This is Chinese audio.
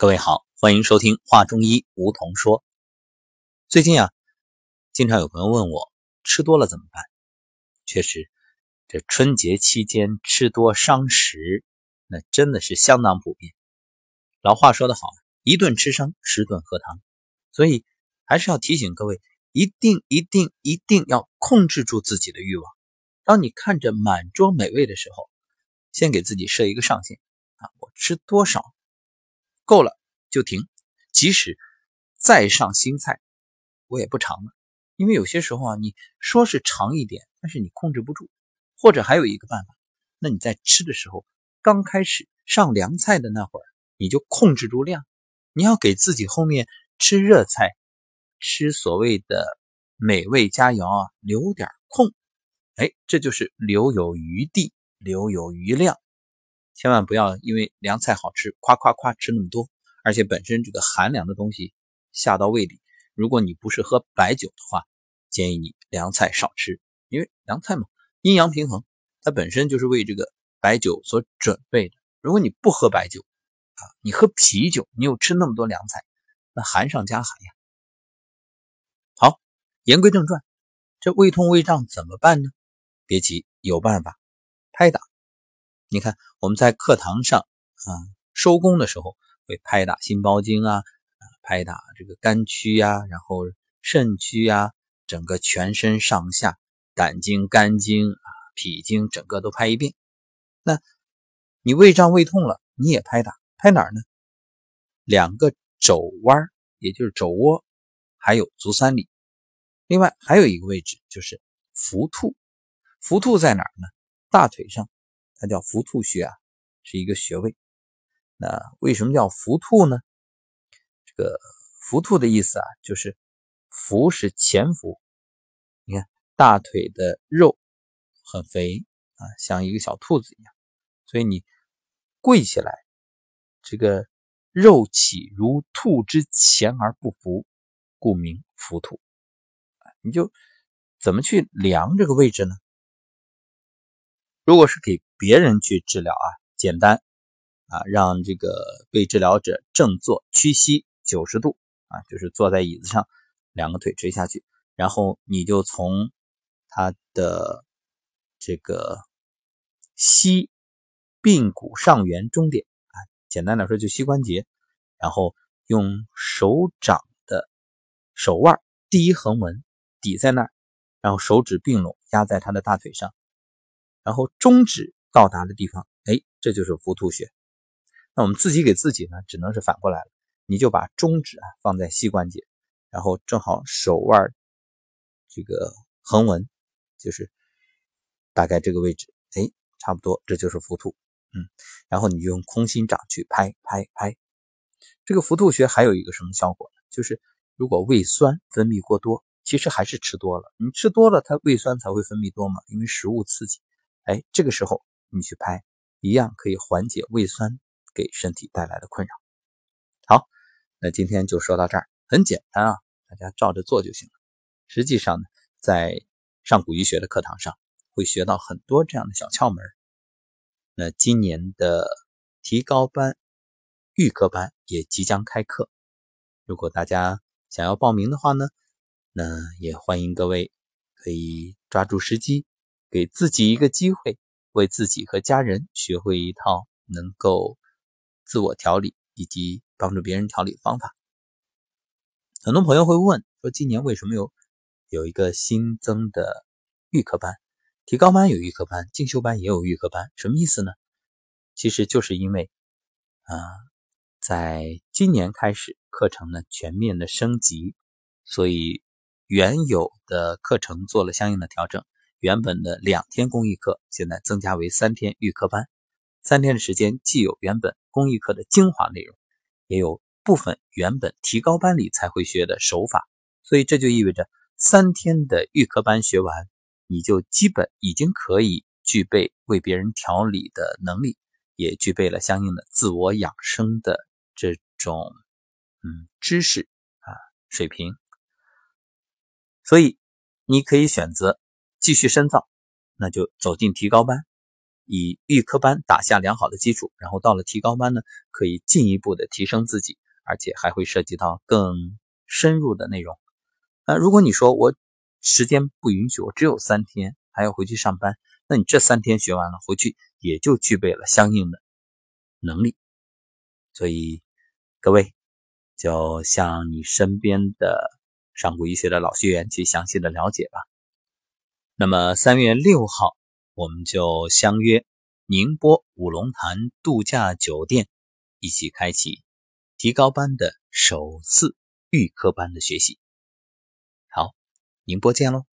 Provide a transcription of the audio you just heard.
各位好，欢迎收听《话中医》，梧桐说。最近啊，经常有朋友问我，吃多了怎么办？确实，这春节期间吃多伤食，那真的是相当普遍。老话说得好，一顿吃伤，十顿喝汤。所以还是要提醒各位，一定、一定、一定要控制住自己的欲望。当你看着满桌美味的时候，先给自己设一个上限啊，我吃多少？够了就停，即使再上新菜，我也不尝了。因为有些时候啊，你说是尝一点，但是你控制不住。或者还有一个办法，那你在吃的时候，刚开始上凉菜的那会儿，你就控制住量。你要给自己后面吃热菜、吃所谓的美味佳肴啊留点空。哎，这就是留有余地，留有余量。千万不要因为凉菜好吃，夸夸夸吃那么多，而且本身这个寒凉的东西下到胃里，如果你不是喝白酒的话，建议你凉菜少吃，因为凉菜嘛，阴阳平衡，它本身就是为这个白酒所准备的。如果你不喝白酒啊，你喝啤酒，你又吃那么多凉菜，那寒上加寒呀。好，言归正传，这胃痛胃胀怎么办呢？别急，有办法，拍打。你看，我们在课堂上啊，收工的时候会拍打心包经啊，拍打这个肝区呀，然后肾区呀，整个全身上下，胆经、肝经啊、脾经，整个都拍一遍。那你胃胀胃痛了，你也拍打，拍哪儿呢？两个肘弯，也就是肘窝，还有足三里。另外还有一个位置就是浮兔，浮兔在哪儿呢？大腿上。它叫伏兔穴啊，是一个穴位。那为什么叫伏兔呢？这个伏兔的意思啊，就是伏是潜伏。你看大腿的肉很肥啊，像一个小兔子一样，所以你跪起来，这个肉起如兔之前而不伏，故名伏兔。你就怎么去量这个位置呢？如果是给别人去治疗啊，简单啊，让这个被治疗者正坐屈膝九十度啊，就是坐在椅子上，两个腿垂下去，然后你就从他的这个膝髌骨上缘中点啊，简单来说就膝关节，然后用手掌的手腕第一横纹抵在那儿，然后手指并拢压在他的大腿上。然后中指到达的地方，哎，这就是浮兔穴。那我们自己给自己呢，只能是反过来了。你就把中指啊放在膝关节，然后正好手腕这个横纹，就是大概这个位置，哎，差不多，这就是浮兔。嗯，然后你就用空心掌去拍拍拍。这个浮兔穴还有一个什么效果呢？就是如果胃酸分泌过多，其实还是吃多了。你吃多了，它胃酸才会分泌多嘛，因为食物刺激。哎，这个时候你去拍，一样可以缓解胃酸给身体带来的困扰。好，那今天就说到这儿，很简单啊，大家照着做就行了。实际上呢，在上古医学的课堂上会学到很多这样的小窍门。那今年的提高班、预科班也即将开课，如果大家想要报名的话呢，那也欢迎各位可以抓住时机。给自己一个机会，为自己和家人学会一套能够自我调理以及帮助别人调理的方法。很多朋友会问说，今年为什么有有一个新增的预科班？提高班有预科班，进修班也有预科班，什么意思呢？其实就是因为啊，在今年开始课程呢全面的升级，所以原有的课程做了相应的调整。原本的两天公益课，现在增加为三天预科班。三天的时间，既有原本公益课的精华内容，也有部分原本提高班里才会学的手法。所以这就意味着，三天的预科班学完，你就基本已经可以具备为别人调理的能力，也具备了相应的自我养生的这种嗯知识啊水平。所以你可以选择。继续深造，那就走进提高班。以预科班打下良好的基础，然后到了提高班呢，可以进一步的提升自己，而且还会涉及到更深入的内容。那如果你说我时间不允许，我只有三天还要回去上班，那你这三天学完了回去也就具备了相应的能力。所以各位就向你身边的上古医学的老学员去详细的了解吧。那么三月六号。我们就相约宁波五龙潭度假酒店，一起开启提高班的首次预科班的学习。好，宁波见喽！